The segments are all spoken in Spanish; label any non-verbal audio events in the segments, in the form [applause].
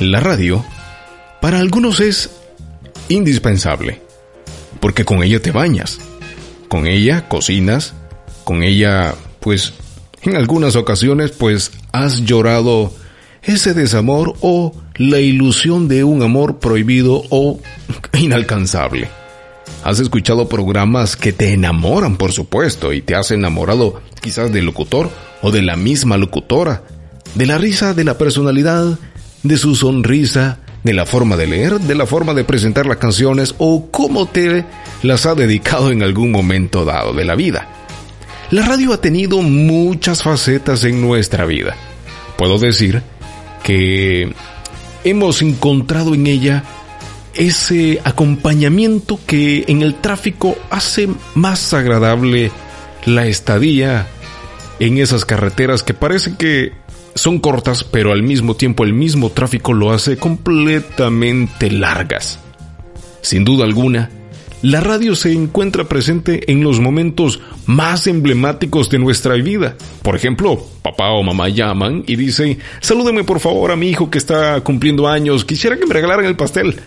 La radio, para algunos es indispensable, porque con ella te bañas, con ella cocinas, con ella, pues, en algunas ocasiones, pues, has llorado ese desamor o la ilusión de un amor prohibido o [laughs] inalcanzable. Has escuchado programas que te enamoran, por supuesto, y te has enamorado quizás del locutor o de la misma locutora, de la risa, de la personalidad, de su sonrisa, de la forma de leer, de la forma de presentar las canciones o cómo te las ha dedicado en algún momento dado de la vida. La radio ha tenido muchas facetas en nuestra vida. Puedo decir que hemos encontrado en ella ese acompañamiento que en el tráfico hace más agradable la estadía en esas carreteras que parece que son cortas, pero al mismo tiempo el mismo tráfico lo hace completamente largas. Sin duda alguna, la radio se encuentra presente en los momentos más emblemáticos de nuestra vida. Por ejemplo, papá o mamá llaman y dicen, salúdeme por favor a mi hijo que está cumpliendo años, quisiera que me regalaran el pastel.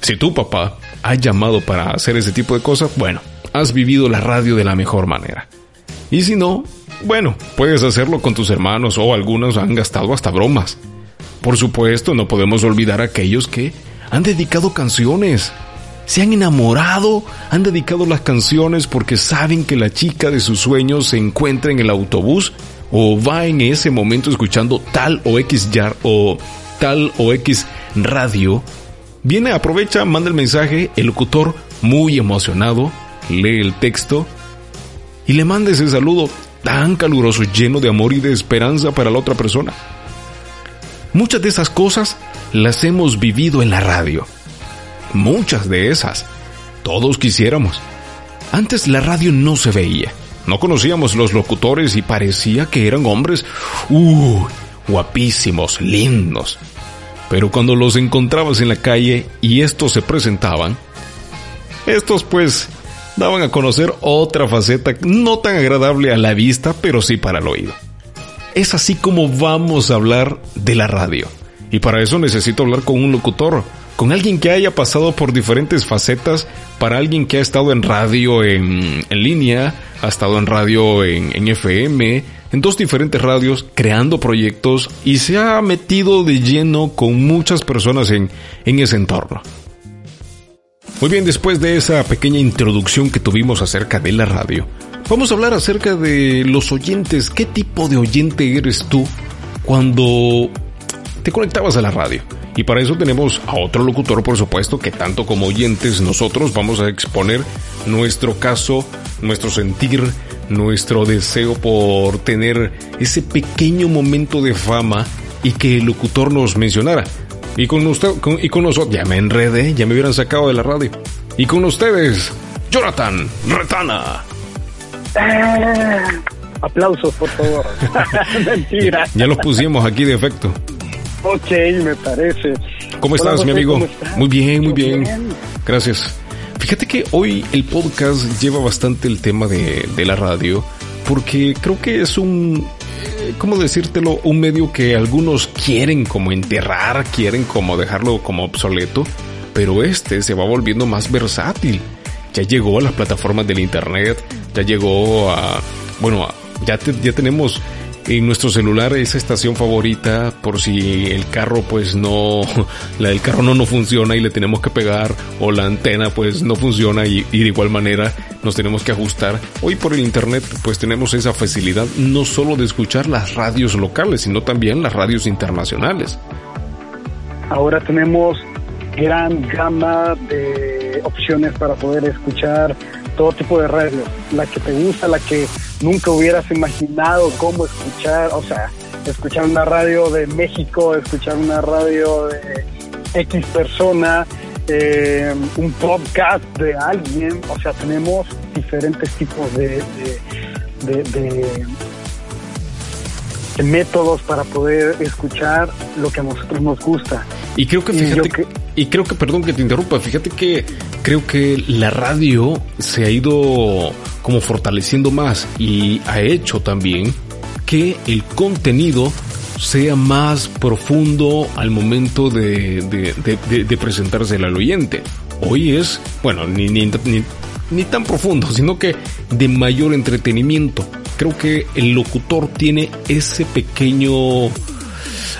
Si tu papá ha llamado para hacer ese tipo de cosas, bueno, has vivido la radio de la mejor manera. Y si no, bueno, puedes hacerlo con tus hermanos o algunos han gastado hasta bromas. Por supuesto, no podemos olvidar a aquellos que han dedicado canciones. Se han enamorado, han dedicado las canciones porque saben que la chica de sus sueños se encuentra en el autobús o va en ese momento escuchando tal o X yar o tal o X radio. Viene, aprovecha, manda el mensaje, el locutor, muy emocionado, lee el texto y le manda ese saludo tan caluroso, lleno de amor y de esperanza para la otra persona. Muchas de esas cosas las hemos vivido en la radio. Muchas de esas. Todos quisiéramos. Antes la radio no se veía. No conocíamos los locutores y parecía que eran hombres, uh, guapísimos, lindos. Pero cuando los encontrabas en la calle y estos se presentaban, estos pues daban a conocer otra faceta no tan agradable a la vista, pero sí para el oído. Es así como vamos a hablar de la radio. Y para eso necesito hablar con un locutor, con alguien que haya pasado por diferentes facetas, para alguien que ha estado en radio en, línea, ha estado en radio en, en FM, en dos diferentes radios, creando proyectos y se ha metido de lleno con muchas personas en, en ese entorno. Muy bien, después de esa pequeña introducción que tuvimos acerca de la radio, vamos a hablar acerca de los oyentes. ¿Qué tipo de oyente eres tú cuando te conectabas a la radio? Y para eso tenemos a otro locutor, por supuesto, que tanto como oyentes nosotros vamos a exponer nuestro caso, nuestro sentir, nuestro deseo por tener ese pequeño momento de fama y que el locutor nos mencionara. Y con usted, y con nosotros, ya me enredé, ya me hubieran sacado de la radio. Y con ustedes, Jonathan Retana. Eh, aplausos, por favor. [laughs] Mentira. Ya, los pusimos aquí de efecto. Ok, me parece. ¿Cómo estás, mi amigo? Muy bien, muy bien. Gracias. Fíjate que hoy el podcast lleva bastante el tema de, de la radio, porque creo que es un, ¿cómo decírtelo? Un medio que algunos quieren como enterrar, quieren como dejarlo como obsoleto, pero este se va volviendo más versátil. Ya llegó a las plataformas del internet, ya llegó a, bueno, ya, ya tenemos en nuestro celular esa estación favorita por si el carro pues no, [laughs] la del carro no, no funciona y le tenemos que pegar o la antena pues no funciona y, y, de igual manera nos tenemos que ajustar. Hoy por el internet pues tenemos esa facilidad no solo de escuchar las radios locales sino también las radios internacionales. Ahora tenemos gran gama de opciones para poder escuchar todo tipo de radio, la que te gusta, la que nunca hubieras imaginado cómo escuchar, o sea, escuchar una radio de México, escuchar una radio de X persona, eh, un podcast de alguien, o sea, tenemos diferentes tipos de, de, de, de métodos para poder escuchar lo que a nosotros nos gusta. Y creo que fíjate, y, que, y creo que, perdón que te interrumpa, fíjate que creo que la radio se ha ido como fortaleciendo más y ha hecho también que el contenido sea más profundo al momento de, de, presentarse al oyente. Hoy es, bueno, ni, ni, ni tan profundo, [laughs] sino que de mayor entretenimiento. Creo que el locutor tiene ese pequeño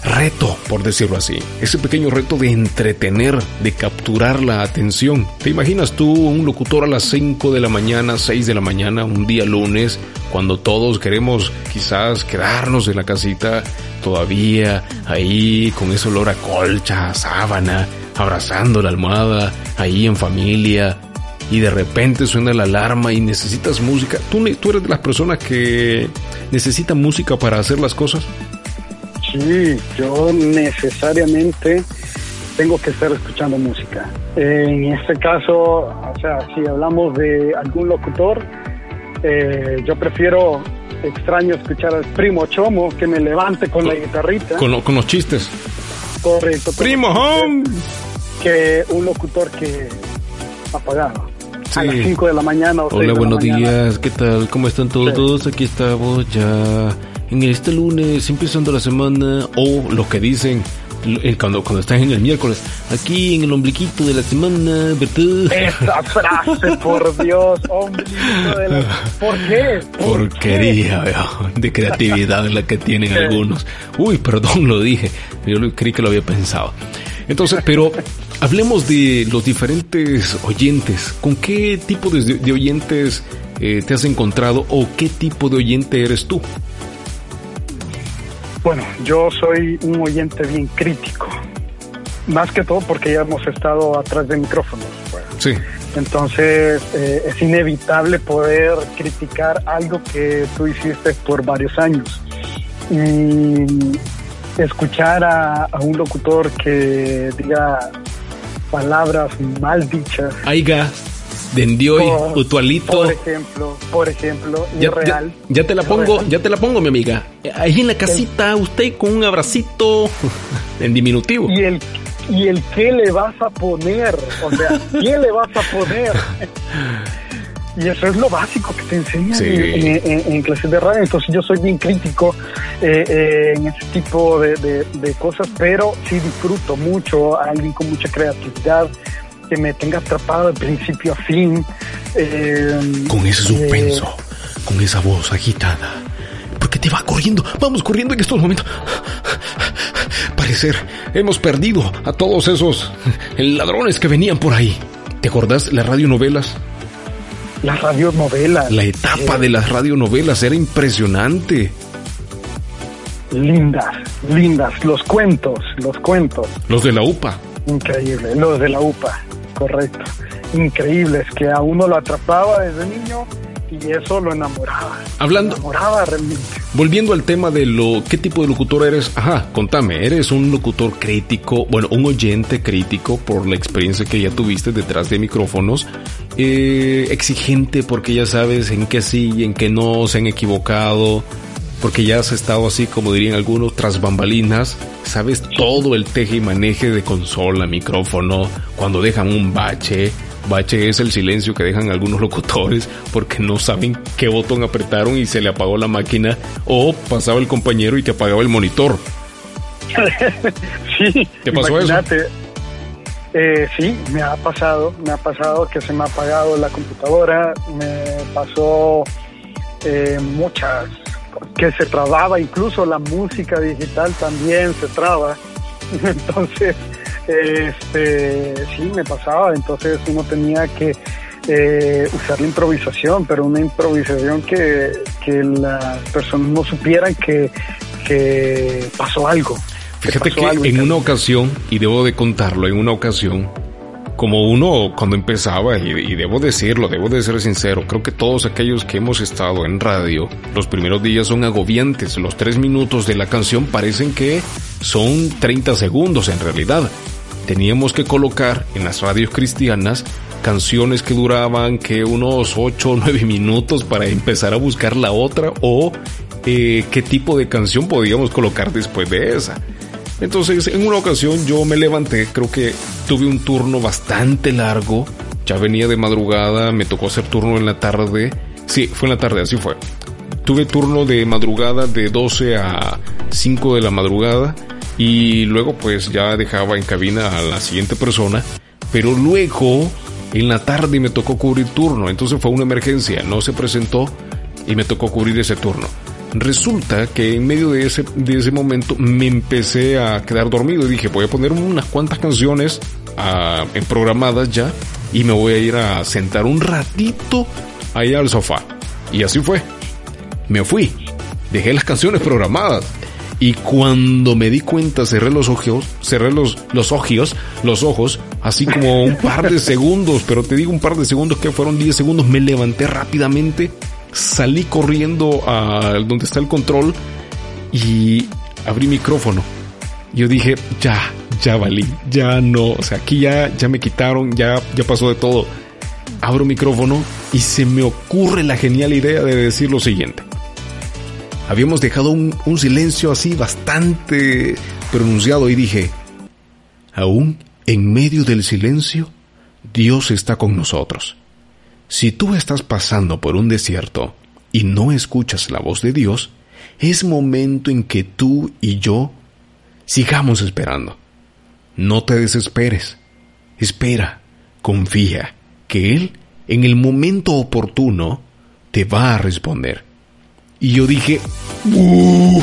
reto, por decirlo así. Ese pequeño reto de entretener, de capturar la atención. ¿Te imaginas tú un locutor a las 5 de la mañana, 6 de la mañana, un día lunes, cuando todos queremos quizás quedarnos en la casita todavía ahí con ese olor a colcha, sábana, abrazando la almohada, ahí en familia, y de repente suena la alarma y necesitas música. ¿Tú, eres de las personas que necesitan música para hacer las cosas? Sí, yo necesariamente tengo que estar escuchando música. En este caso, o sea, si hablamos de algún locutor, eh, yo prefiero extraño escuchar al primo Chomo que me levante con, la guitarrita. Con, los chistes. Correcto. Primo Home. Que un locutor que apagado. A las 5 de la mañana. Hola, buenos días. ¿Qué tal? ¿Cómo están todos? Aquí estamos ya en este lunes, empezando la semana, o lo que dicen cuando, cuando están en el miércoles, aquí en el ombliquito de la semana, ¿verdad? Esa frase, [laughs] por Dios, ombliquito de la... ¿Por qué? Porquería, de creatividad la que tienen algunos. Uy, perdón, lo dije, yo creí que lo había pensado. Entonces, pero hablemos de los diferentes oyentes. ¿Con qué tipo de, oyentes eh, te has encontrado o qué tipo de oyente eres tú? Bueno, yo soy un oyente bien crítico, más que todo porque ya hemos estado atrás de micrófonos. Pues. Sí. Entonces eh, es inevitable poder criticar algo que tú hiciste por varios años. Y escuchar a, un locutor que diga palabras mal dichas. Aiga Dendioy, Utualito. Por ejemplo, por ejemplo, ya, real. Ya, te la pongo, ya te la pongo, mi amiga. Ahí en la casita, usted con un abracito [laughs] en diminutivo. Y el y el qué le vas a poner, o sea, [laughs] ¿qué le vas a poner? Y eso es lo básico que te enseñan en, clases de radio. Entonces yo soy bien crítico eh, eh, en ese tipo de, de, cosas, pero sí disfruto mucho a alguien con mucha creatividad, que me tenga atrapado de principio a fin. Eh, con ese suspenso, con esa voz agitada. Porque te va corriendo, vamos corriendo en estos momentos. Parecer, hemos perdido a todos esos ladrones que venían por ahí. ¿Te acordás las radionovelas? Las radionovelas. La etapa de las radionovelas era impresionante. Lindas, lindas. Los cuentos, los cuentos. Los de la UPA. Increíble, los de la UPA correcto. Increíbles, que a uno lo atrapaba desde niño y eso lo enamoraba. Hablando. enamoraba realmente. Volviendo al tema de lo, ¿qué tipo de locutor eres? Ajá, contame, ¿eres un locutor crítico, bueno, un oyente crítico por la experiencia que ya tuviste detrás de micrófonos? Eh, exigente porque ya sabes en qué sí y en qué no se han equivocado porque ya has estado así, como dirían algunos, tras bambalinas, sabes todo el teje y maneje de consola, micrófono, cuando dejan un bache. Bache es el silencio que dejan algunos locutores porque no saben qué botón apretaron y se le apagó la máquina o pasaba el compañero y te apagaba el monitor. [laughs] sí. ¿Te pasó eso? Eh, sí, me ha pasado, me ha pasado que se me ha apagado la computadora, me pasó eh, muchas que se trababa, incluso la música digital también se traba. [laughs] Entonces, este, sí, me pasaba, entonces uno tenía que eh, usar la improvisación, pero una improvisación que, que las personas no supieran que, que pasó algo. Fíjate que, en una ocasión, y debo de contarlo, en una ocasión, como uno cuando empezaba, y, debo decirlo, debo de ser sincero, creo que todos aquellos que hemos estado en radio, los primeros días son agobiantes, los tres minutos de la canción parecen que son 30 segundos en realidad. Teníamos que colocar en las radios cristianas canciones que duraban que unos 8 o 9 minutos para empezar a buscar la otra o eh, qué tipo de canción podíamos colocar después de esa. Entonces, en una ocasión yo me levanté, creo que tuve un turno bastante largo, ya venía de madrugada, me tocó hacer turno en la tarde, sí, fue en la tarde, así fue. tuve turno de madrugada de 12 a 5 de la madrugada y luego pues ya dejaba en cabina a la siguiente persona, pero luego en la tarde me tocó cubrir turno, entonces fue una emergencia, no se presentó y me tocó cubrir ese turno. Resulta que en medio de ese, de ese momento me empecé a quedar dormido y dije voy a poner unas cuantas canciones ah, en programadas ya y me voy a ir a sentar un ratito ahí al sofá. Y así fue. Me fui. Dejé las canciones programadas. Y cuando me di cuenta, cerré los ojos, cerré los, los ojos, los ojos, así como un par de [laughs] segundos, pero te digo un par de segundos que fueron 10 segundos, me levanté rápidamente, salí corriendo a donde está el control y abrí micrófono. Yo dije, ya, ya valí, ya no, o sea, aquí ya, ya me quitaron, ya, ya pasó de todo. Abro micrófono y se me ocurre la genial idea de decir lo siguiente. Habíamos dejado un, un silencio así bastante pronunciado y dije, aún en medio del silencio, Dios está con nosotros. Si tú estás pasando por un desierto y no escuchas la voz de Dios, es momento en que tú y yo sigamos esperando. No te desesperes. Espera, confía, que Él, en el momento oportuno, te va a responder. Y yo dije, no,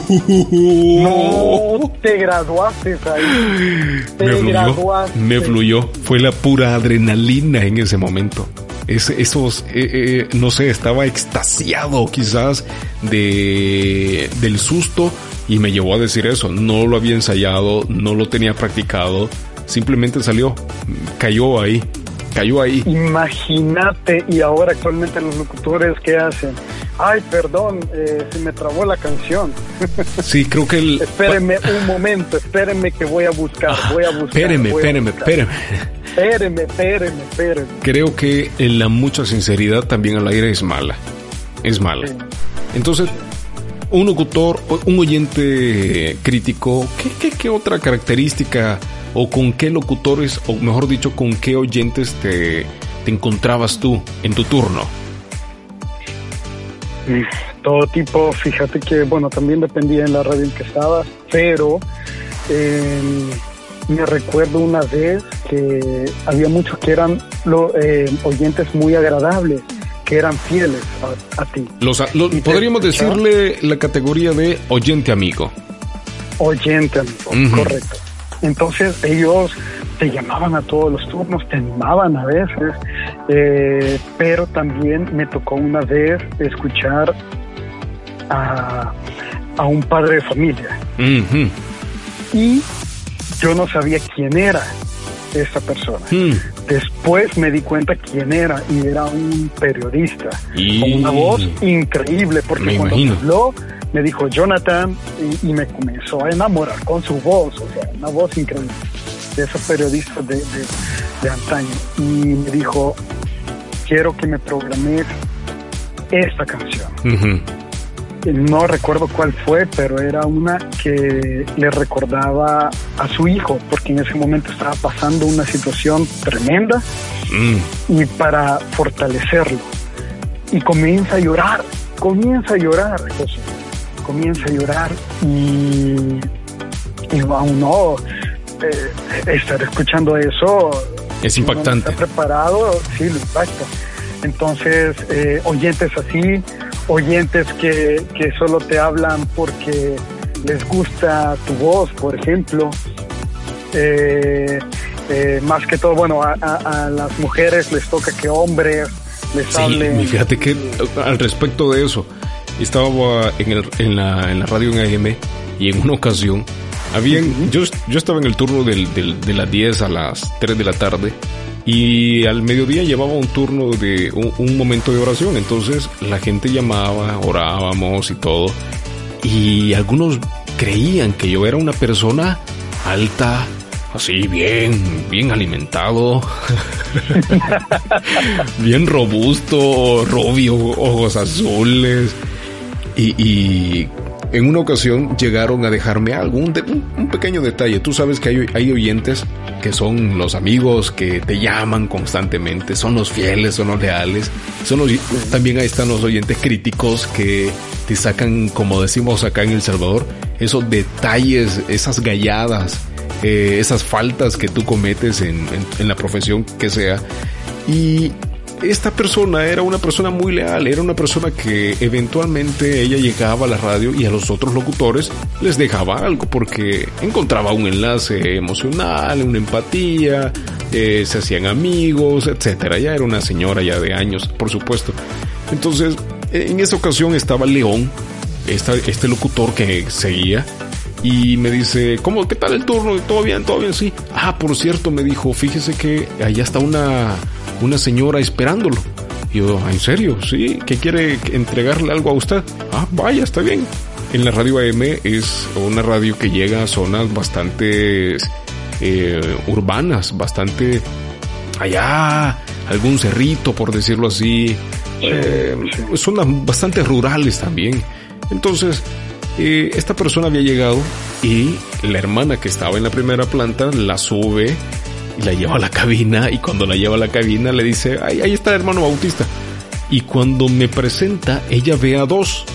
te graduaste ahí. Te me fluyó, graduaste. me fluyó. Fue la pura adrenalina en ese momento. Es, esos, eh, eh, no sé, estaba extasiado quizás de, del susto y me llevó a decir eso. No lo había ensayado, no lo tenía practicado, simplemente salió, cayó ahí, cayó ahí. Imagínate, y ahora actualmente los locutores, ¿qué hacen? Ay, perdón, eh, se me trabó la canción. [laughs] Sí, creo que el... espérenme [laughs] un momento, espérenme que voy a buscar, voy a buscar. Espéreme, espéreme, espéreme. Espéreme, espéreme, espéreme. Creo que en la mucha sinceridad también al aire es mala. Es mala. Sí. Entonces, un locutor, un oyente crítico, ¿qué, qué, qué otra característica o con qué locutores, o mejor dicho, con qué oyentes te, te encontrabas tú en tu turno? Todo tipo, fíjate que, bueno, también dependía en la radio en que estabas, pero eh, me recuerdo una vez que había muchos que eran lo- eh, oyentes muy agradables, que eran fieles a, a ti. Los, los- ¿Y te podríamos decirle la categoría de oyente amigo. Oyente, amigo, correcto. Entonces ellos te llamaban a todos los turnos, te animaban a veces, eh, pero también me tocó una vez escuchar a, a un padre de familia y yo no sabía quién era esta persona. Mm. Después me di cuenta quién era y era un periodista Y- con una voz increíble porque Me cuando imagino. habló me dijo Jonathan y, y me comenzó a enamorar con su voz, o sea, una voz increíble de esos periodistas de, de, de antaño y me dijo quiero que me programes esta canción. No recuerdo cuál fue, pero era una que le recordaba a su hijo, porque en ese momento estaba pasando una situación tremenda Mm. y para fortalecerlo. Y comienza a llorar, comienza a llorar, José. Comienza a llorar y, y aún no eh, estar escuchando eso. Es no impactante. está preparado, sí, lo impacta. Entonces, eh, oyentes así, oyentes que, que solo te hablan porque les gusta tu voz, por ejemplo. Eh, eh, más que todo, bueno, a, a- a las mujeres les toca que hombres les Sí, hablen. fíjate que al respecto de eso, estaba en, el- en la, en la radio en AM y en una ocasión, habían, yo, yo estaba en el turno del, del- de las 10 a las 3 de la tarde y al mediodía llevaba un turno de un, momento de oración, entonces la gente llamaba, orábamos y todo, y algunos creían que yo era una persona alta, así bien, bien alimentado, [laughs] bien robusto, rubio, ojos azules. Y en una ocasión llegaron a dejarme algo, un, pequeño detalle. Tú sabes que hay, oyentes que son los amigos que te llaman constantemente, son los fieles, son los leales. Son también ahí están los oyentes críticos que te sacan, como decimos acá en El Salvador, esos detalles, esas galladas, eh, esas faltas que tú cometes en, en la profesión que sea. Y esta persona era una persona muy leal, era una persona que eventualmente ella llegaba a la radio y a los otros locutores les dejaba algo porque encontraba un enlace emocional, una empatía, eh, se hacían amigos, etcétera. Ya era una señora ya de años, por supuesto. Entonces, en esa ocasión estaba León, este locutor que seguía, y me dice, ¿cómo? ¿Qué tal el turno? ¿Todo bien? ¿Todo bien? Sí. Ah, por cierto, me dijo, fíjese que allá está una una señora esperándolo. Y yo, ¿en serio? ¿Sí? ¿Que quiere entregarle algo a usted? Ah, vaya, está bien. En la radio AM es una radio que llega a zonas bastante eh, urbanas, bastante allá, algún cerrito, por decirlo así. Eh, zonas bastante rurales también. Entonces, eh, esta persona había llegado y la hermana que estaba en la primera planta la sube y la lleva a la cabina y cuando la lleva a la cabina le dice, ahí, ahí está el hermano Bautista. Y cuando me presenta, ella ve a dos.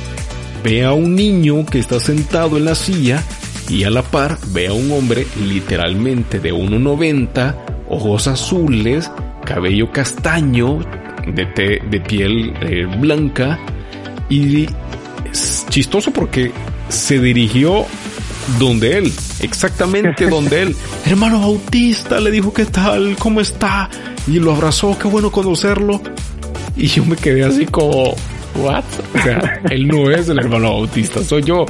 Ve a un niño que está sentado en la silla y a la par ve a un hombre literalmente de 1,90, ojos azules, cabello castaño, de, de piel eh, blanca y es chistoso porque se dirigió donde él, exactamente donde él. [laughs] Hermano Bautista le dijo qué tal, cómo está, y lo abrazó, qué bueno conocerlo. Y yo me quedé así como, ¿what? O sea, él no es el hermano Bautista, soy yo.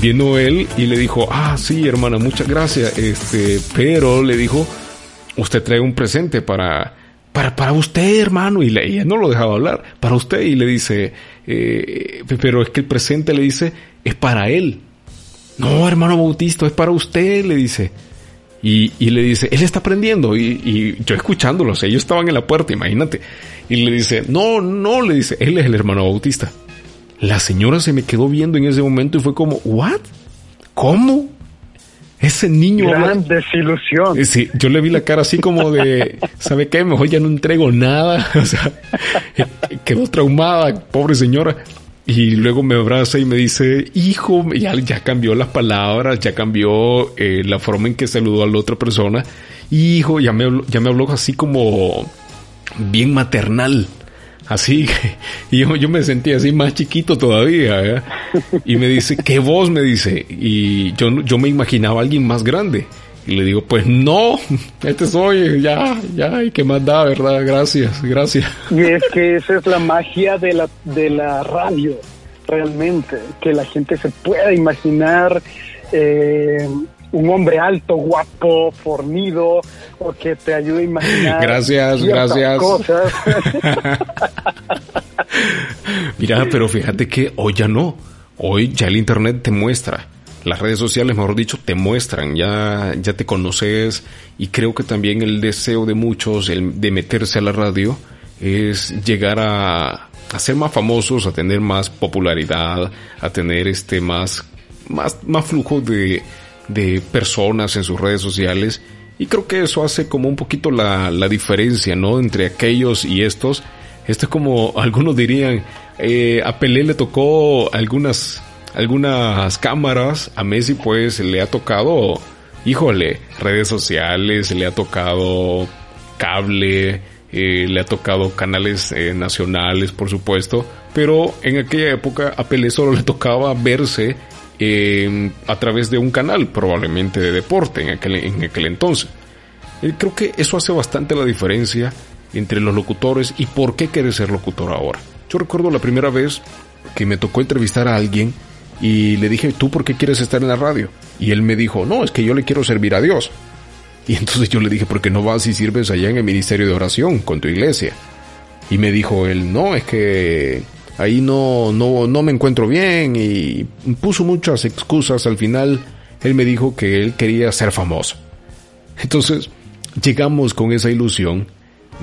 Vino él y le dijo, ah, sí, hermana, muchas gracias. Este, pero le dijo, usted trae un presente para, para, para usted, hermano. Y le, ella no lo dejaba hablar, para usted. Y le dice, eh, pero es que el presente le dice, es para él. No, hermano Bautista, es para usted, le dice. Y, y le dice, él está aprendiendo. Y, y yo escuchándolos, ellos estaban en la puerta, imagínate. Y le dice, no, no, le dice, él es el hermano Bautista. La señora se me quedó viendo en ese momento y fue como, ¿what? ¿Cómo? Ese niño. Gran desilusión. Sí, yo le vi la cara así como de, ¿sabe qué? Mejor ya no entrego nada. [laughs] O sea, quedó traumada, pobre señora. Y luego me abraza y me dice, hijo, ya, ya cambió las palabras, ya cambió eh, la forma en que saludó a la otra persona. Hijo, ya me, ya me habló así como bien maternal. Así, [laughs] y yo, yo me sentí así más chiquito todavía. Y me dice, ¿qué voz? Me dice. Y yo, yo me imaginaba a alguien más grande. Y le digo, pues no, este soy, ya, ya, y qué más da, ¿verdad? Gracias, gracias. Y es que esa es la magia de la, de la radio, realmente, que la gente se pueda imaginar eh, un hombre alto, guapo, fornido, o que te ayude a imaginar gracias, gracias. cosas. [laughs] Mira, pero fíjate que hoy ya no, hoy ya el Internet te muestra las redes sociales, mejor dicho, te muestran, ya, ya te conoces y creo que también el deseo de muchos el de meterse a la radio es llegar a, a ser más famosos, a tener más popularidad, a tener este más, más, más flujo de, de personas en sus redes sociales y creo que eso hace como un poquito la, la diferencia, ¿no? Entre aquellos y estos. Esto es como algunos dirían, eh, a Pelé le tocó algunas algunas cámaras, a Messi pues le ha tocado, híjole, redes sociales, le ha tocado cable, eh, le ha tocado canales eh, nacionales, por supuesto, pero en aquella época a Pelé solo le tocaba verse a través de un canal, probablemente de deporte en aquel, en aquel entonces. Eh, creo que eso hace bastante la diferencia entre los locutores y por qué quieres ser locutor ahora. Yo recuerdo la primera vez que me tocó entrevistar a alguien y le dije, ¿tú por qué quieres estar en la radio? Y él me dijo, no, es que yo le quiero servir a Dios. Y entonces yo le dije, ¿por qué no vas y sirves allá en el ministerio de oración con tu iglesia? Y me dijo él, no, es que ahí no, no, no me encuentro bien y puso muchas excusas. Al final, él me dijo que él quería ser famoso. Entonces, llegamos con esa ilusión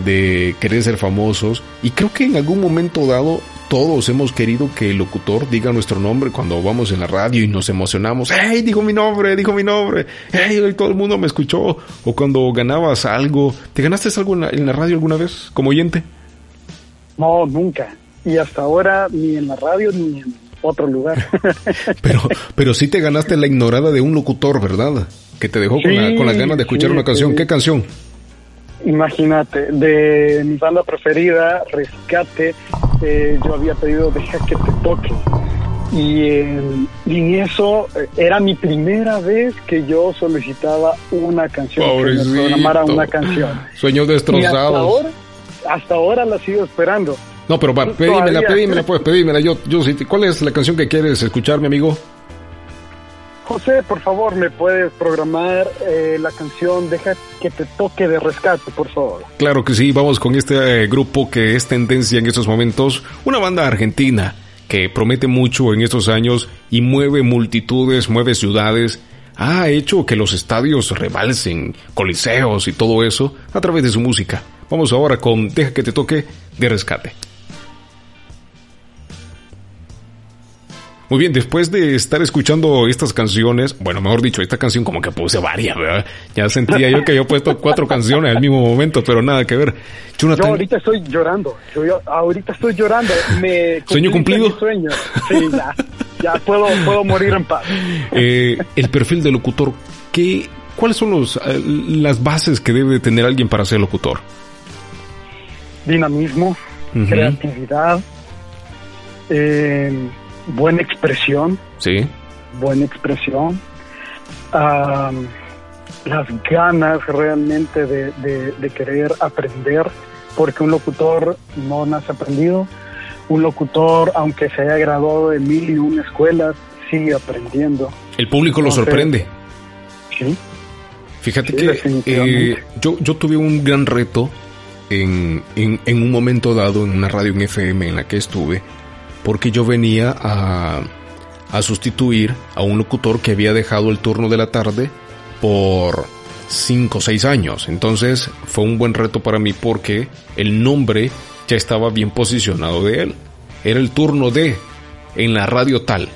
de querer ser famosos y creo que en algún momento dado todos hemos querido que el locutor diga nuestro nombre cuando vamos en la radio y nos emocionamos. ¡Hey! Dijo mi nombre, dijo mi nombre. ¡Hey! Todo el mundo me escuchó. O cuando ganabas algo. ¿Te ganaste algo en la, radio alguna vez como oyente? No, nunca. Y hasta ahora ni en la radio ni en otro lugar. [laughs] pero, pero sí te ganaste la ignorada de un locutor, ¿verdad? Que te dejó con, la, con las ganas de escuchar una canción. ¿Qué canción? Imagínate, de mi banda preferida, Rescate, eh, yo había pedido Deja que te toque. Y, en eso eh, era mi primera vez que yo solicitaba una canción, que me programara una canción. Sueños destrozados. hasta ahora, hasta ahora la sigo esperando. No, pero va, pedímela, pedímela, pues, pedímela. Yo, yo, ¿Cuál es la canción que quieres escuchar, mi amigo? José, por favor, ¿me puedes programar eh, la canción Deja que te toque de rescate, por favor? Claro que sí, vamos con este eh, grupo que es tendencia en estos momentos, una banda argentina que promete mucho en estos años y mueve multitudes, mueve ciudades, ha hecho que los estadios rebalsen, coliseos y todo eso a través de su música. Vamos ahora con Deja que te toque de rescate. Muy bien, después de estar escuchando estas canciones, bueno, mejor dicho, esta canción como que puse varias, ¿verdad? Ya sentía yo que había puesto cuatro canciones al mismo momento, pero nada que ver. Yo ahorita estoy llorando, yo, ahorita estoy llorando. Me ¿Sueño cumplido? Sueño. Sí, ya, ya puedo, puedo morir en paz. [laughs] Eh, el perfil del locutor, ¿qué, ¿cuáles son los, eh, las bases que debe tener alguien para ser locutor? Dinamismo, creatividad, eh, buena expresión. Sí. Buena expresión. las ganas realmente de, querer aprender, porque un locutor no nace aprendido. Un locutor, aunque se haya graduado de mil y una escuelas, sigue aprendiendo. El público lo sorprende. Sí. Fíjate que eh, yo, yo tuve un gran reto en, en, en, un momento dado en una radio en FM en la que estuve porque yo venía a, a sustituir a un locutor que había dejado el turno de la tarde por 5 o 6 años. Entonces fue un buen reto para mí porque el nombre ya estaba bien posicionado de él. Era el turno de en la radio tal.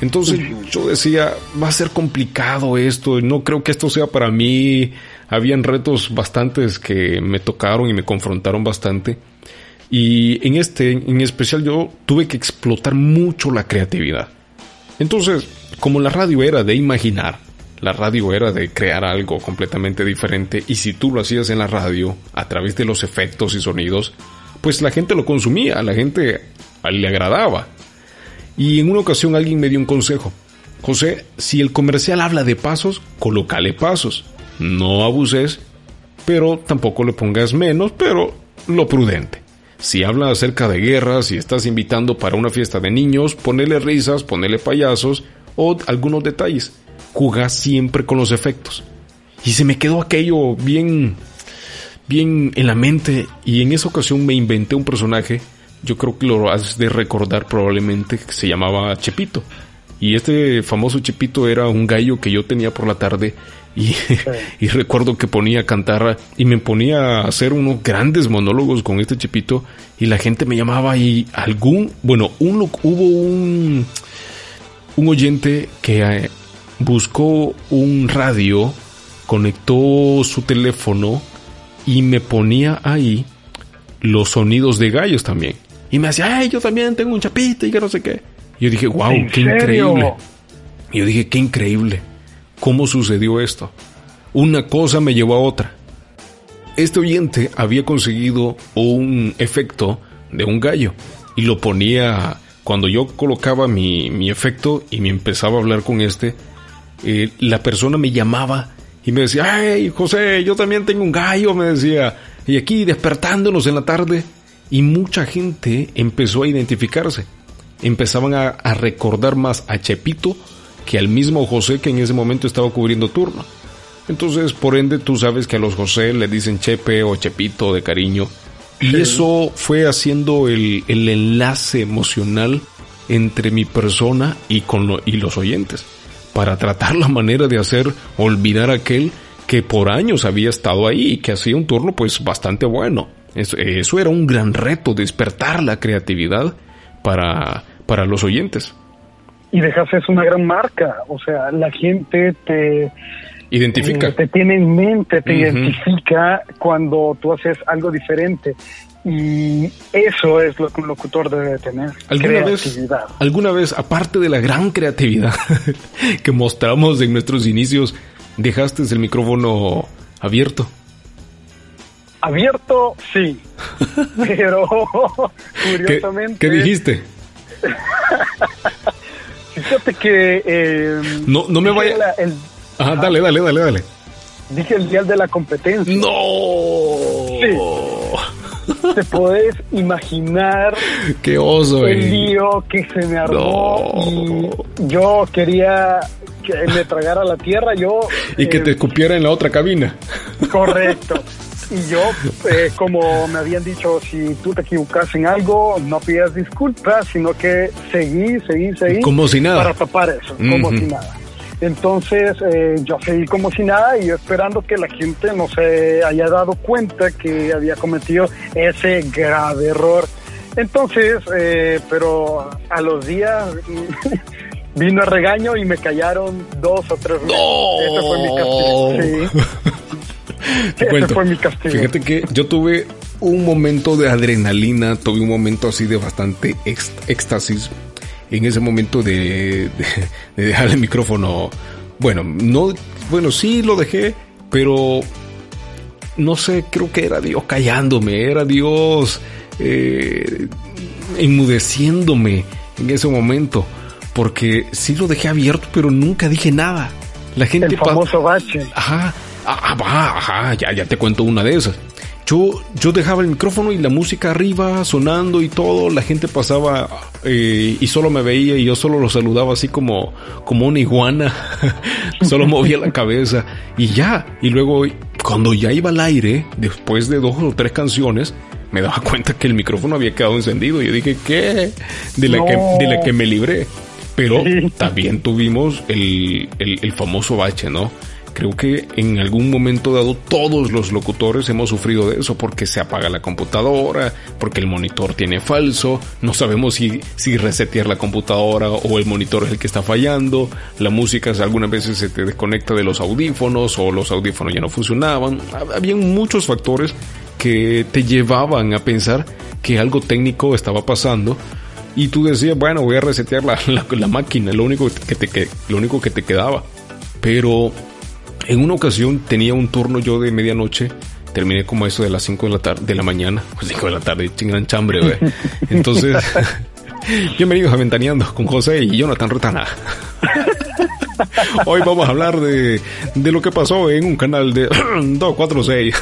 Entonces yo decía, va a ser complicado esto, no creo que esto sea para mí. Habían retos bastantes que me tocaron y me confrontaron bastante. Y en este, en especial, yo tuve que explotar mucho la creatividad. Entonces, como la radio era de imaginar, la radio era de crear algo completamente diferente y si tú lo hacías en la radio a través de los efectos y sonidos, pues la gente lo consumía, la gente le agradaba. Y en una ocasión alguien me dio un consejo. José, si el comercial habla de pasos, colócale pasos. No abuses, pero tampoco le pongas menos, pero lo prudente. Si habla acerca de guerras, si estás invitando para una fiesta de niños, ponele risas, ponele payasos o algunos detalles. Jugá siempre con los efectos. Y se me quedó aquello bien, bien en la mente y en esa ocasión me inventé un personaje, yo creo que lo has de recordar probablemente, que se llamaba Chepito. Y este famoso Chepito era un gallo que yo tenía por la tarde [laughs] y, recuerdo que ponía a cantar y me ponía a hacer unos grandes monólogos con este chipito y la gente me llamaba y algún, bueno, un, hubo un, un oyente que eh, buscó un radio, conectó su teléfono y me ponía ahí los sonidos de gallos también. Y me decía, ay, yo también tengo un chapito y que no sé qué. Y yo dije, wow, qué increíble. Y yo dije, qué increíble. ¿Cómo sucedió esto? Una cosa me llevó a otra. Este oyente había conseguido un efecto de un gallo y lo ponía cuando yo colocaba mi, efecto y me empezaba a hablar con este, eh, la persona me llamaba y me decía, ay José, yo también tengo un gallo, me decía, y aquí despertándonos en la tarde, y mucha gente empezó a identificarse, empezaban a, a recordar más a Chepito que al mismo José que en ese momento estaba cubriendo turno. Entonces, por ende, tú sabes que a los José le dicen Chepe o Chepito de cariño. Y eso fue haciendo el, enlace emocional entre mi persona y, con y los oyentes, para tratar la manera de hacer olvidar a aquel que por años había estado ahí y que hacía un turno pues bastante bueno. Eso, eso era un gran reto, despertar la creatividad para, para los oyentes y dejas es una gran marca. O sea, la gente te, Identifica. Eh, te tiene en mente, te identifica cuando tú haces algo diferente. Y eso es lo que un locutor debe tener. ¿Alguna creatividad. Vez, ¿Alguna vez, aparte de la gran creatividad [laughs] que mostramos en nuestros inicios, dejaste el micrófono abierto? Abierto, sí. [laughs] Pero, curiosamente. ¿Qué, dijiste? [laughs] Fíjate que. Eh, no, no me vaya. Ajá, dale, dale, dale, dale. Dije el día de la competencia. ¡No! Sí. Te podés imaginar qué oso el eh. lío que se me armó y yo quería que me tragara la tierra yo y que te eh, escupiera en la otra cabina correcto y yo eh, como me habían dicho si tú te equivocas en algo no pidas disculpas sino que seguí seguí seguí como si nada para tapar eso como si nada entonces eh, yo seguí como si nada y yo esperando que la gente no se haya dado cuenta que había cometido ese grave error. Entonces, eh, pero a los días [laughs] vino el regaño y me callaron dos o tres veces. Ese fue mi castigo. [laughs] Ese fue mi castigo. Fíjate que yo tuve un momento de adrenalina, tuve un momento así de bastante éxtasis en ese momento de, dejar el micrófono. Bueno, no, bueno, sí lo dejé, pero no sé, creo que era Dios callándome, era Dios eh, enmudeciéndome en ese momento, porque sí lo dejé abierto, pero nunca dije nada. La gente el famoso bache. Ajá, ah, ajá, ajá, ya, ya te cuento una de esas. Yo, yo dejaba el micrófono y la música arriba sonando y todo, la gente pasaba eh, y solo me veía y yo solo lo saludaba así como, como una iguana, [laughs] solo movía la cabeza y ya, y luego cuando ya iba al aire, después de dos o tres canciones, me daba cuenta que el micrófono había quedado encendido y yo dije, ¿qué? De la, que, de la que me libré. Pero también tuvimos el, el, el famoso bache, ¿no? Creo que en algún momento dado todos los locutores hemos sufrido de eso porque se apaga la computadora, porque el monitor tiene falso, no sabemos si, si resetear la computadora o el monitor es el que está fallando, la música algunas veces se te desconecta de los audífonos o los audífonos ya no funcionaban. Había muchos factores que te llevaban a pensar que algo técnico estaba pasando y tú decías, bueno, voy a resetear la, [laughs] la, máquina, lo único que te, lo único que te quedaba. Pero en una ocasión tenía un turno yo de medianoche, terminé como eso de las 5 de la tarde, de la mañana, pues 5 de la tarde, chingan chambre, güey. [laughs] Entonces, [laughs] bienvenidos a Ventaneando con José y Jonathan Rotana. [laughs] Hoy vamos a hablar de, de lo que pasó en un canal de [clears throat] 246.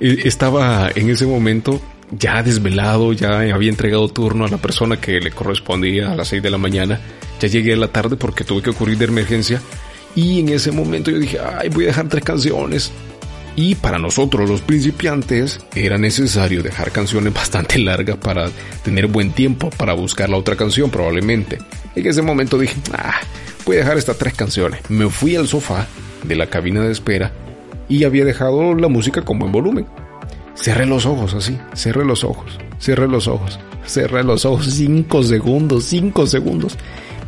Estaba en ese momento ya desvelado, ya había entregado turno a la persona que le correspondía a las 6 de la mañana. Ya llegué a la tarde porque tuve que ocurrir de emergencia y en ese momento yo dije, ay, voy a dejar tres canciones. Y para nosotros los principiantes era necesario dejar canciones [laughs] bastante largas para tener buen tiempo para buscar la otra canción probablemente. En ese momento dije, ah, voy a dejar estas tres canciones. Me fui al sofá de la cabina de espera y había dejado la música como en volumen. Cerré los ojos así, cerré los ojos, cerré los ojos, [laughs] cerré los ojos, cinco segundos, cinco segundos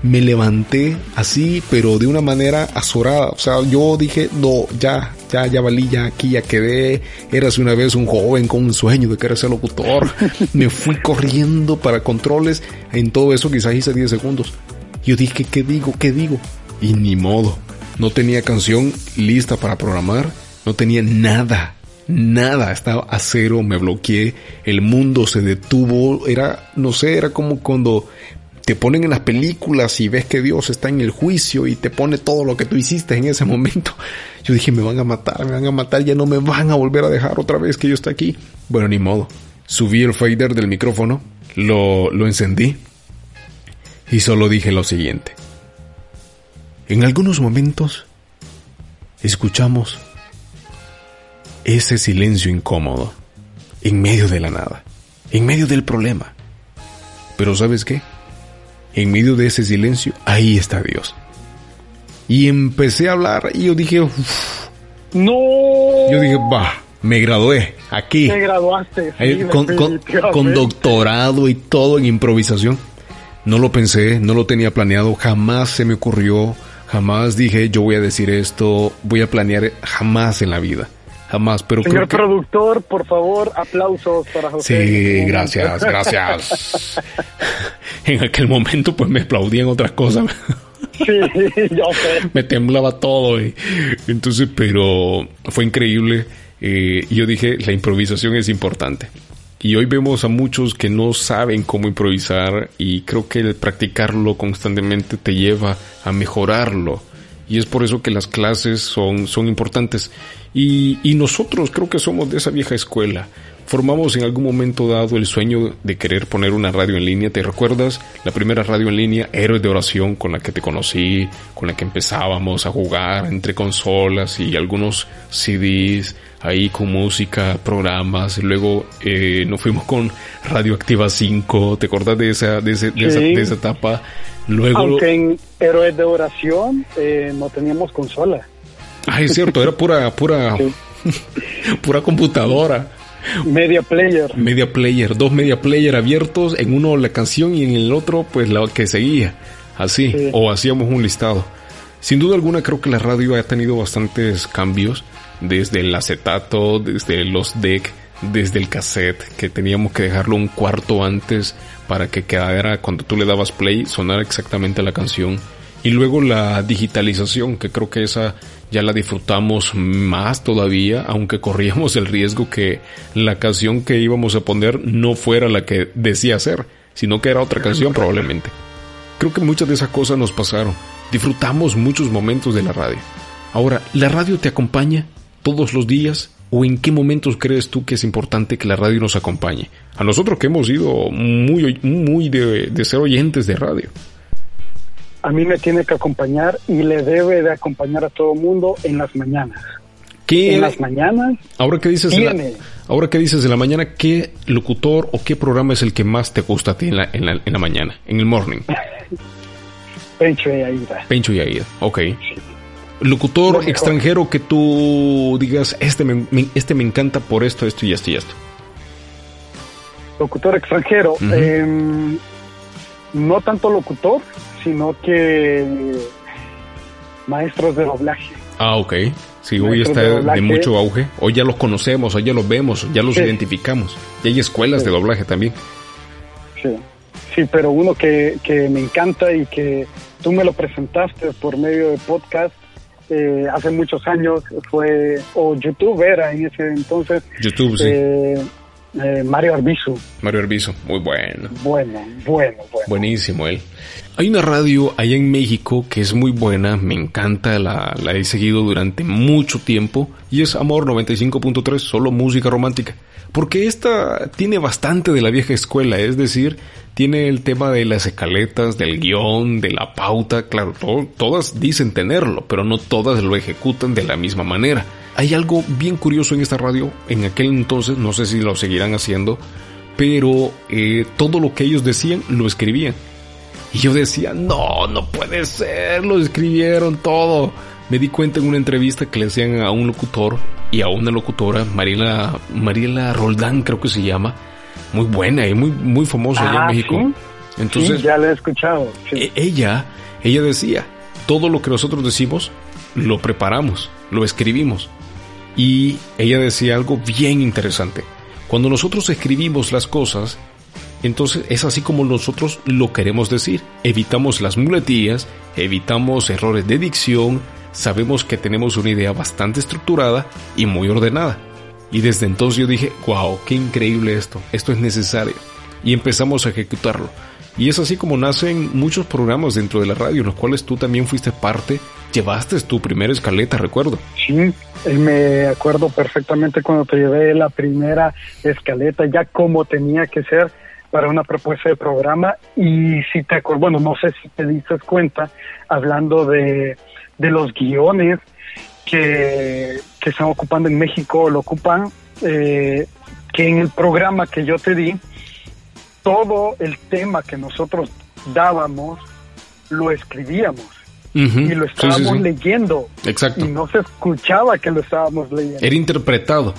me levanté así, pero de una manera azorada. O sea, yo dije, no, ya, ya, ya valí, ya aquí, ya quedé. Eras una vez un joven con un sueño de querer ser locutor. [laughs] me fui corriendo para controles. En todo eso quizás hice 10 segundos. Yo dije, ¿qué digo? ¿Qué digo? Y ni modo. No tenía canción lista para programar. No tenía nada. Nada, estaba a cero, me bloqueé, el mundo se detuvo, era, no sé, era como cuando te ponen en las películas y ves que Dios está en el juicio y te pone todo lo que tú hiciste en ese [laughs] momento. Yo dije, me van a matar, me van a matar, ya no me van a volver a dejar otra vez que yo esté aquí. Bueno, ni modo. Subí el fader del micrófono, lo, lo encendí y solo dije lo siguiente. En algunos momentos escuchamos ese silencio incómodo en medio de la nada, en medio del problema. Pero ¿sabes qué? En medio de ese silencio, ahí está Dios. Y empecé a hablar y yo dije, no. Yo dije, va, me gradué aquí. Me graduaste. con, doctorado y todo en improvisación. No lo pensé, no lo tenía planeado, jamás se me ocurrió, Jamás dije yo voy a decir esto, voy a planear jamás en la vida. Jamás, pero Señor creo que... productor, por favor, aplausos para José. Sí, gracias, gracias. [laughs] en aquel momento pues me aplaudían otras cosas. Sí, yo sé. [laughs] me temblaba todo. Y, entonces, pero fue increíble. Eh, yo dije, la improvisación es importante. Y hoy vemos a muchos que no saben cómo improvisar y creo que el practicarlo constantemente te lleva a mejorarlo. Y es por eso que las clases son, son importantes. Y, y nosotros creo que somos de esa vieja escuela. Formamos en algún momento dado el sueño de querer poner una radio en línea. ¿Te recuerdas? La primera radio en línea, Héroes de Oración, con la que te conocí, con la que empezábamos a jugar entre consolas y algunos CDs, ahí con música, programas. Y luego eh, nos fuimos con Radioactiva 5. ¿Te acuerdas de esa, de, ese, de, esa, de esa etapa? Luego, Aunque en Héroes de Oración eh, no teníamos consola. ah, es cierto, era pura, pura, Sí. [laughs] pura computadora. [laughs] Media Player. Media player, dos media player abiertos, en uno la canción y en el otro pues la que seguía, así, Sí. o hacíamos un listado. Sin duda alguna creo que la radio ha tenido bastantes cambios, desde el acetato, desde los deck, desde el cassette, que teníamos que dejarlo un cuarto antes para que quedara, cuando tú le dabas play, sonara exactamente la canción. Y luego la digitalización, que creo que esa ya la disfrutamos más todavía, aunque corríamos el riesgo que la canción que íbamos a poner no fuera la que decía ser, sino que era otra canción probablemente. Creo que muchas de esas cosas nos pasaron. Disfrutamos muchos momentos de la radio. Ahora, ¿la radio te acompaña todos los días? ¿O en qué momentos crees tú que es importante que la radio nos acompañe? A nosotros que hemos sido muy, muy de, de ser oyentes de radio. A mí me tiene que acompañar y le debe de acompañar a todo mundo en las mañanas. ¿Qué, En las mañanas ahora que dices en la, ahora que dices en la mañana, ¿qué locutor o qué programa es el que más te gusta a ti en la, en la, en la mañana, en el morning? [laughs] Pencho y Aida. Pencho y Aida, ok. Locutor extranjero que tú digas, este me, me- este me encanta por esto, esto y esto y esto. Locutor extranjero. Eh, no tanto locutor, sino que maestros de doblaje. Ah, ok. Sí, hoy está de mucho auge. Hoy ya los conocemos, hoy ya los vemos, ya los Sí. identificamos. Y hay escuelas de doblaje también. Sí, sí, pero uno que, que me encanta y que tú me lo presentaste por medio de podcast eh, hace muchos años fue, o YouTube era en ese entonces, YouTube, sí. eh, eh, Mario Arbizu. Mario Herbizo, muy bueno. Bueno, bueno, bueno. Buenísimo él. Hay una radio allá en México que es muy buena, me encanta, la, la he seguido durante mucho tiempo y es Amor 95.3, solo música romántica. Porque esta tiene bastante de la vieja escuela, es decir, tiene el tema de las escaletas, del guion, de la pauta, claro, to- todas dicen tenerlo, pero no todas lo ejecutan de la misma manera. Hay algo bien curioso en esta radio, en aquel entonces, no sé si lo seguirán haciendo, pero eh, todo lo que ellos decían lo escribían. Y yo decía, no, no puede ser, lo escribieron todo. Me di cuenta en una entrevista que le hacían a un locutor y a una locutora, Mariela, Mariela Roldán creo que se llama, muy buena y muy, muy famosa allá en Ah, México. ¿sí? Entonces, sí, ya lo he escuchado. sí. e- ella, ella decía, todo lo que nosotros decimos, lo preparamos, lo escribimos. Y ella decía algo bien interesante. Cuando nosotros escribimos las cosas, entonces es así como nosotros lo queremos decir. Evitamos las muletillas, evitamos errores de dicción, sabemos que tenemos una idea bastante estructurada y muy ordenada. Y desde entonces yo dije, wow, qué increíble esto, esto es necesario. Y empezamos a ejecutarlo. Y es así como nacen muchos programas dentro de la radio, los cuales tú también fuiste parte, llevaste tu primera escaleta, recuerdo. Sí, eh, me acuerdo perfectamente cuando te llevé la primera escaleta, ya como tenía que ser para una propuesta de programa. Y si te acuerdas, bueno, no sé si te diste cuenta, hablando de, de los guiones que, que están ocupando en México, lo ocupan, eh, que en el programa que yo te di, todo el tema que nosotros dábamos, lo escribíamos y lo sí, sí, estábamos sí. leyendo Exacto. y no se escuchaba que lo estábamos leyendo. Era interpretado.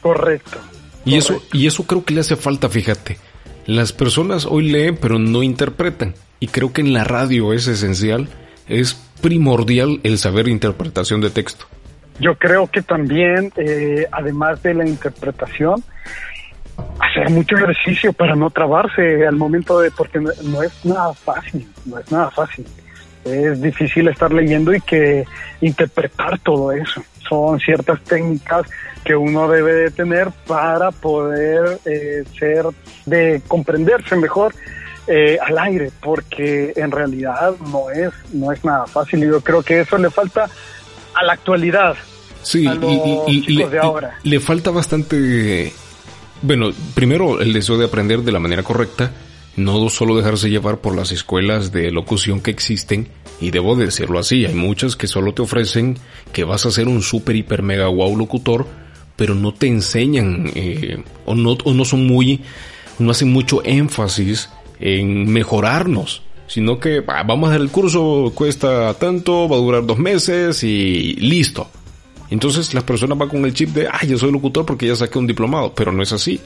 Correcto. Y eso, y eso creo que le hace falta, fíjate. Las personas hoy leen pero no interpretan. Y creo que en la radio es esencial es primordial el saber interpretación de texto. Yo creo que también, eh, además de la interpretación, hacer mucho ejercicio para no trabarse al momento de, porque no, es nada fácil, no es nada fácil. Es difícil estar leyendo y que interpretar todo eso. Son ciertas técnicas que uno debe de tener para poder eh, ser, de comprenderse mejor eh, al aire, porque en realidad no es, no es nada fácil y yo creo que eso le falta a la actualidad. Sí, y, le, ahora. le falta bastante, bueno, primero el deseo de aprender de la manera correcta, no solo dejarse llevar por las escuelas de locución que existen, y debo decirlo así, hay muchas que solo te ofrecen que vas a ser un super, hiper, mega wow locutor, pero no te enseñan eh, o, no, o no son muy, no hacen mucho énfasis en mejorarnos, sino que vamos a hacer el curso, cuesta tanto, va a durar dos meses y listo. Entonces la persona va con el chip de, ah, yo soy locutor porque ya saqué un diplomado, pero no es así.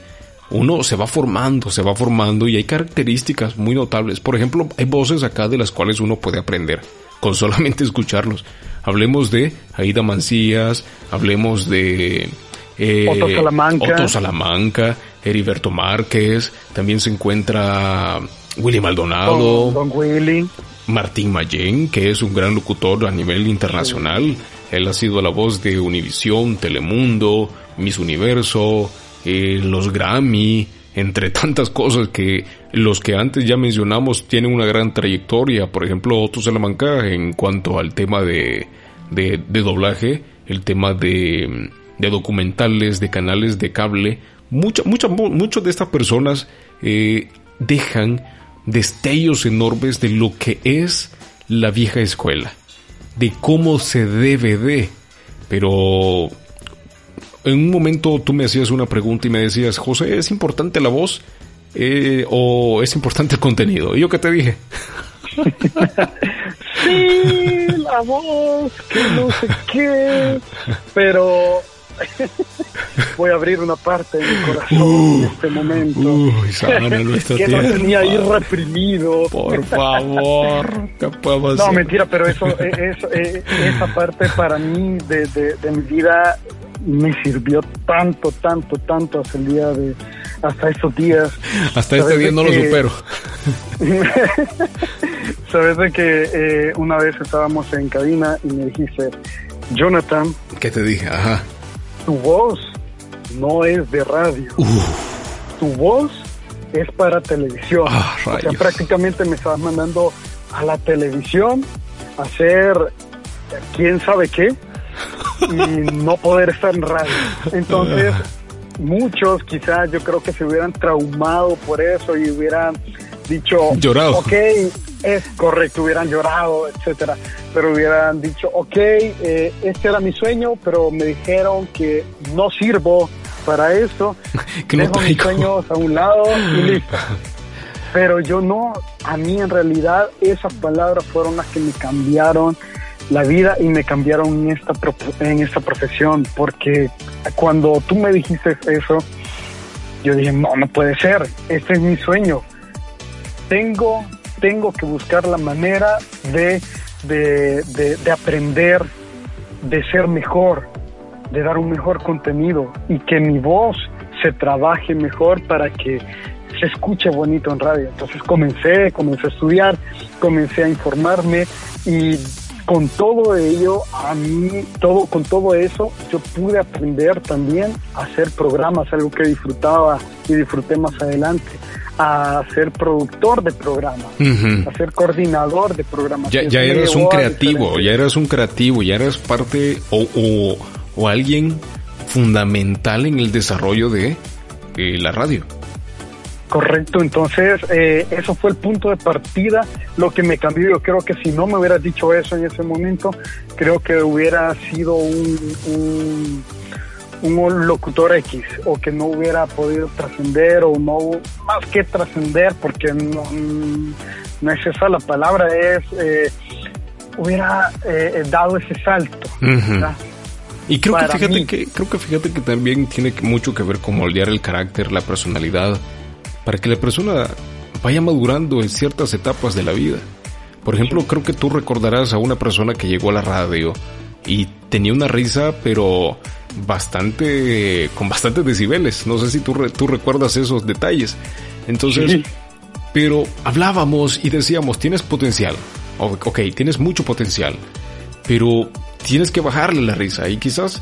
Uno se va formando, se va formando y hay características muy notables. Por ejemplo, hay voces acá de las cuales uno puede aprender con [laughs] solamente escucharlos. Hablemos de Aida Mancías, hablemos de eh, Otto Salamanca. Otto Salamanca, Heriberto Márquez, también se encuentra Willy Maldonado, Don, Willy. Martín Mayen, que es un gran locutor a nivel internacional. Él ha sido la voz de Univisión, Telemundo, Miss Universo, eh, los Grammy, entre tantas cosas que los que antes ya mencionamos tienen una gran trayectoria. Por ejemplo, Otto Salamanca en cuanto al tema de, de, doblaje, el tema de de documentales, de canales de cable, muchas muchas muchas de estas personas eh, dejan destellos enormes de lo que es la vieja escuela, de cómo se debe de. Pero en un momento tú me hacías una pregunta y me decías, José, ¿es importante la voz eh, o es importante el contenido? ¿Y yo qué te dije? [laughs] sí, la voz, que no sé qué, pero [laughs] Voy a abrir una parte de mi corazón en uh, este momento. Uy, sana [laughs] que no tenía ahí reprimido. Por favor, ¿qué podemos No, mentira, pero eso, e, eso, e, esa parte para mí de, de, mi vida me sirvió tanto, tanto, tanto hasta el día de, hasta estos días. Hasta este día no lo supero. [laughs] Sabes de que eh, una vez estábamos en cabina y me dijiste, Jonathan. ¿Qué te dije? Ajá tu voz no es de radio. Tu voz es para televisión. Ah, o sea, prácticamente me estabas mandando a la televisión a hacer quién sabe qué y no poder estar en radio. Entonces, muchos quizás yo creo que se hubieran traumado por eso y hubieran dicho, llorado. Ok, es correcto, hubieran llorado, etcétera, pero hubieran dicho, ok, eh, este era mi sueño, pero me dijeron que no sirvo para eso, [laughs] que no dejo mis sueños a un lado y listo. [laughs] Pero yo no, a mí en realidad esas palabras fueron las que me cambiaron la vida y me cambiaron en esta, en esta profesión, porque cuando tú me dijiste eso, yo dije, no, no puede ser, este es mi sueño. Tengo tengo que buscar la manera de, de, aprender, de ser mejor, de dar un mejor contenido y que mi voz se trabaje mejor para que se escuche bonito en radio. Entonces comencé, comencé a estudiar, comencé a informarme y con todo ello, a mí, todo, con todo eso, yo pude aprender también a hacer programas, algo que disfrutaba y disfruté más adelante a ser productor de programas, a ser coordinador de programas. Ya, ya eras un creativo, ya eras un creativo, ya eras parte o, o, alguien fundamental en el desarrollo de la radio. Correcto, entonces eh, eso fue el punto de partida, lo que me cambió. Yo creo que si no me hubieras dicho eso en ese momento, creo que hubiera sido un un locutor X o que no hubiera podido trascender o no, más que trascender, porque no, no, es esa la palabra, es eh, hubiera eh, dado ese salto. Y creo que fíjate que creo que fíjate que también tiene mucho que ver con moldear el carácter, la personalidad, para que la persona vaya madurando en ciertas etapas de la vida. Por ejemplo, creo que tú recordarás a una persona que llegó a la radio y tenía una risa, pero bastante, con bastantes decibeles. No sé si tú, tú recuerdas esos detalles. Entonces, pero hablábamos y decíamos, tienes potencial. Ok, tienes mucho potencial, pero tienes que bajarle la risa y quizás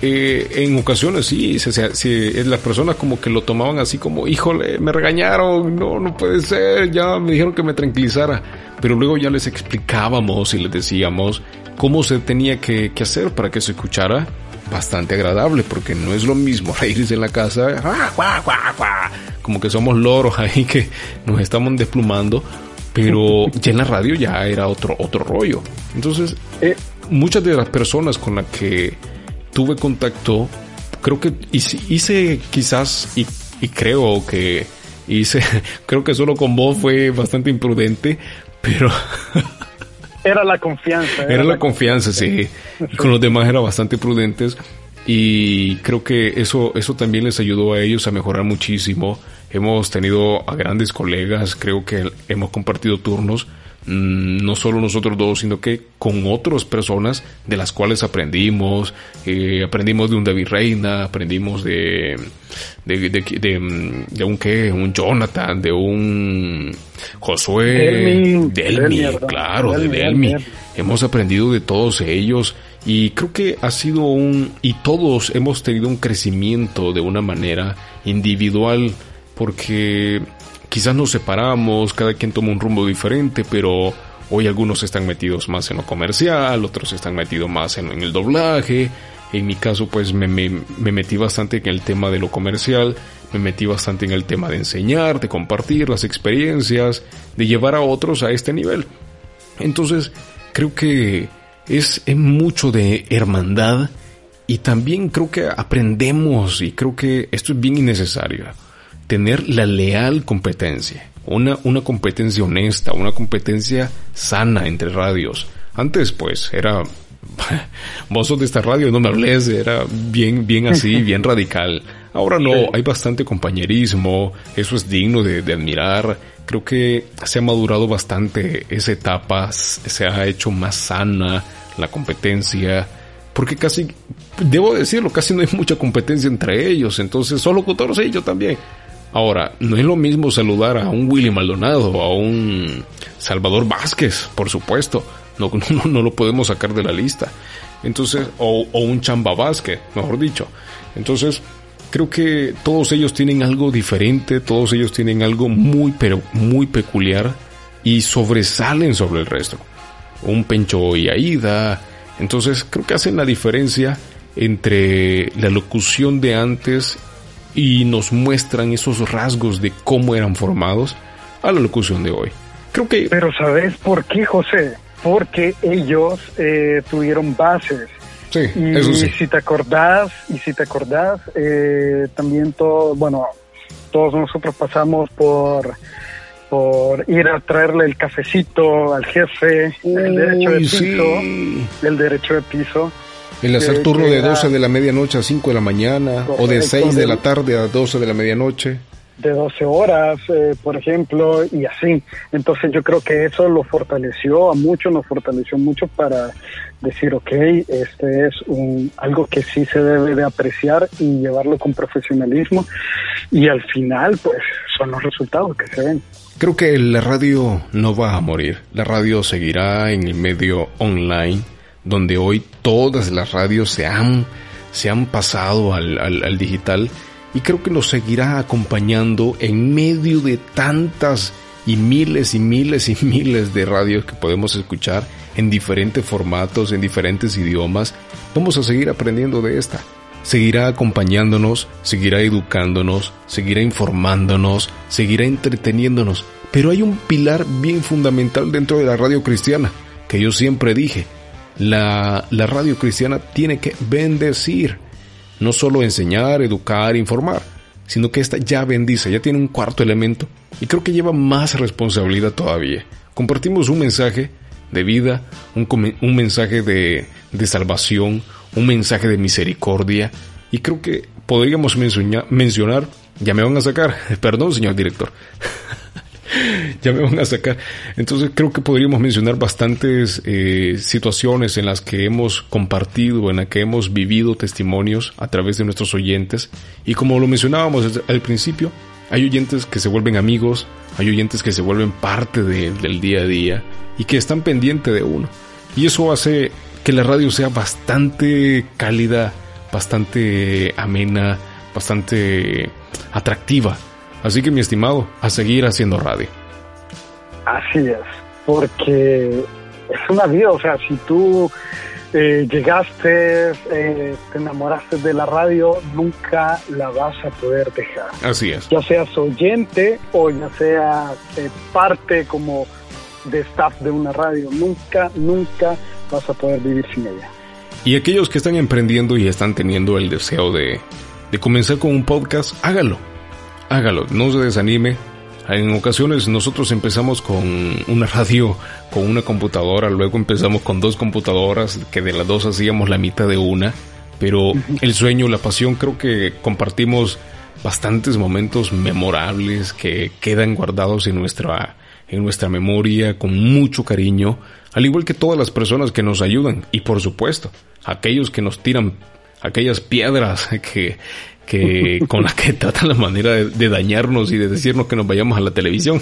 eh, en ocasiones sí, se, se, las personas como que lo tomaban así como, híjole, me regañaron, no, no puede ser, ya me dijeron que me tranquilizara. Pero luego ya les explicábamos y les decíamos cómo se tenía que, que hacer para que se escuchara bastante agradable, porque no es lo mismo [laughs] reírse en la casa, como que somos loros [laughs] ahí que nos estamos desplumando, pero [laughs] ya en la radio ya era otro, otro rollo. Entonces, eh, muchas de las personas con las que tuve contacto, creo que hice, hice quizás y, y, creo que hice, creo que solo con vos fue bastante imprudente, pero... Era la confianza. Era, la, confianza, sí. con los demás era bastante prudentes y creo que eso, eso también les ayudó a ellos a mejorar muchísimo. Hemos tenido a grandes colegas, creo que hemos compartido turnos no solo nosotros dos, sino que con otras personas de las cuales aprendimos, eh, aprendimos de un David Reina, aprendimos de, de, de, de, un qué, un Jonathan, de un Josué, Delmi, claro, de Delmi. Hemos aprendido de todos ellos y creo que ha sido un, y todos hemos tenido un crecimiento de una manera individual porque quizás nos separamos, cada quien toma un rumbo diferente, pero hoy algunos están metidos más en lo comercial, otros están metidos más en, el doblaje. En mi caso, pues me, metí bastante en el tema de lo comercial, me metí bastante en el tema de enseñar, de compartir las experiencias, de llevar a otros a este nivel. Entonces, creo que es, es mucho de hermandad y también creo que aprendemos y creo que esto es bien innecesario tener la leal competencia, una, una competencia honesta, una competencia sana entre radios. Antes pues era, [laughs] vos sos de esta radio, no me hables, era bien, bien así, [laughs] bien radical. Ahora no, hay bastante compañerismo, eso es digno de, de admirar. Creo que se ha madurado bastante esa etapa, se ha hecho más sana la competencia, porque casi, debo decirlo, casi no hay mucha competencia entre ellos, entonces solo con todos ellos también. Ahora, no es lo mismo saludar a un Willy Maldonado, a un Salvador Vázquez, por supuesto. [laughs] No, no, lo podemos sacar de la lista. Entonces, o, un Chamba Vázquez, mejor dicho. Entonces, creo que todos ellos tienen algo diferente, todos ellos tienen algo muy, pero muy peculiar y sobresalen sobre el resto. Un Pencho y Aida. Entonces, creo que hacen la diferencia entre la locución de antes y nos muestran esos rasgos de cómo eran formados a la locución de hoy. Creo que... Pero ¿sabes por qué, José? Porque ellos eh, tuvieron bases. Sí, y eso sí. si te acordás, y si te acordás, eh, también todo, bueno, todos nosotros pasamos por por ir a traerle el cafecito al jefe, el derecho de piso, el derecho de piso. El hacer turno de 12 de la medianoche a 5 de la mañana o de 6 de la tarde a 12 de la medianoche. De 12 horas, eh, por ejemplo, y así. Entonces yo creo que eso lo fortaleció a mucho, nos fortaleció mucho para decir, ok, este es un, algo que sí se debe de apreciar y llevarlo con profesionalismo. Y al final, pues, son los resultados que se ven. Creo que la radio no va a morir. La radio seguirá en el medio online donde hoy todas las radios se han, se han pasado al, al, digital y creo que nos seguirá acompañando en medio de tantas y miles y miles y [laughs] miles de radios que podemos escuchar en diferentes formatos, en diferentes idiomas. Vamos a seguir aprendiendo de esta. Seguirá acompañándonos, seguirá educándonos, seguirá informándonos, seguirá entreteniéndonos. Pero hay un pilar bien fundamental dentro de la radio cristiana, que yo siempre dije, la, radio cristiana tiene que bendecir, no solo enseñar, educar, informar, sino que esta ya bendice, ya tiene un cuarto elemento y creo que lleva más responsabilidad todavía. Compartimos un mensaje de vida, un, un mensaje de, de, salvación, un mensaje de misericordia y creo que podríamos mencionar, ya me van a sacar, [laughs] perdón señor director, [laughs] ya me van a sacar. Entonces creo que podríamos mencionar bastantes eh, situaciones en las que hemos compartido, en las que hemos vivido testimonios a través de nuestros oyentes. Y como lo mencionábamos al principio, hay oyentes que se vuelven amigos, hay oyentes que se vuelven parte del día a día y que están pendientes de uno. Y eso hace que la radio sea bastante cálida, bastante amena, bastante atractiva. Así que mi estimado, a seguir haciendo radio. Así es, porque es una vida, o sea, si tú eh, llegaste, eh, te enamoraste de la radio, nunca la vas a poder dejar. Así es. Ya seas oyente o ya sea eh, parte como de staff de una radio, nunca, nunca vas a poder vivir sin ella. Y aquellos que están emprendiendo y están teniendo el deseo de, de comenzar con un podcast, hágalo hágalo, no se desanime. En ocasiones nosotros empezamos con una radio, con una computadora, luego empezamos con dos computadoras, que de las dos hacíamos la mitad de una, pero el sueño, la pasión, creo que compartimos bastantes momentos memorables que quedan guardados en nuestra, en nuestra memoria con mucho cariño, al igual que todas las personas que nos ayudan y por supuesto, aquellos que nos tiran aquellas piedras [laughs] que, que [laughs] con la que tratan la manera de, dañarnos y de decirnos que nos vayamos a la televisión.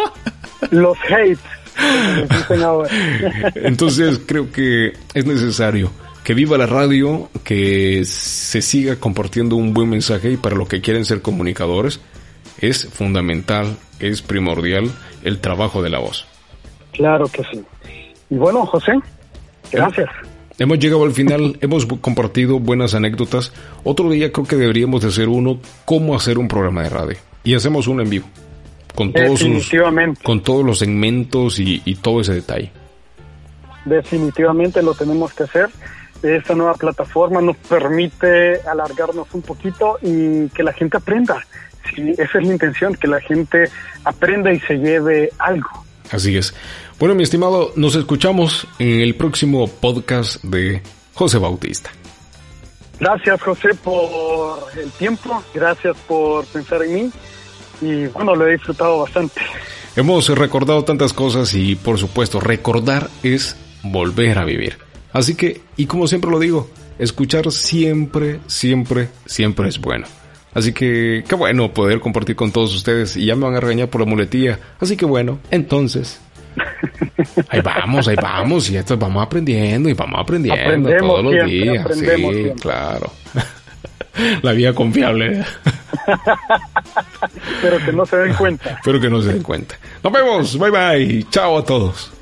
[laughs] Los hates. [laughs] Entonces creo que es necesario que viva la radio, que se siga compartiendo un buen mensaje y para los que quieren ser comunicadores es fundamental, es primordial el trabajo de la voz. Claro que sí. Y bueno, José, gracias. Hemos llegado al final, hemos compartido buenas anécdotas. Otro día creo que deberíamos de hacer uno, cómo hacer un programa de radio. Y hacemos uno en vivo. Con todos, con todos los segmentos y, y todo ese detalle. Definitivamente lo tenemos que hacer. Esta nueva plataforma nos permite alargarnos un poquito y que la gente aprenda. Sí, esa es la intención, que la gente aprenda y se lleve algo. Así es. Bueno, mi estimado, nos escuchamos en el próximo podcast de José Bautista. Gracias, José, por el tiempo. Gracias por pensar en mí. Y bueno, lo he disfrutado bastante. Hemos recordado tantas cosas y, por supuesto, recordar es volver a vivir. Así que, y como siempre lo digo, escuchar siempre, siempre, siempre es bueno. Así que, qué bueno poder compartir con todos ustedes y ya me van a regañar por la muletía. Así que bueno, entonces, Ahí vamos, ahí vamos, y esto vamos aprendiendo y vamos aprendiendo todos los días. Sí, claro. [laughs] La vía confiable. [laughs] Pero que no se den cuenta. Pero que no se den cuenta. Nos vemos, bye bye, chao a todos.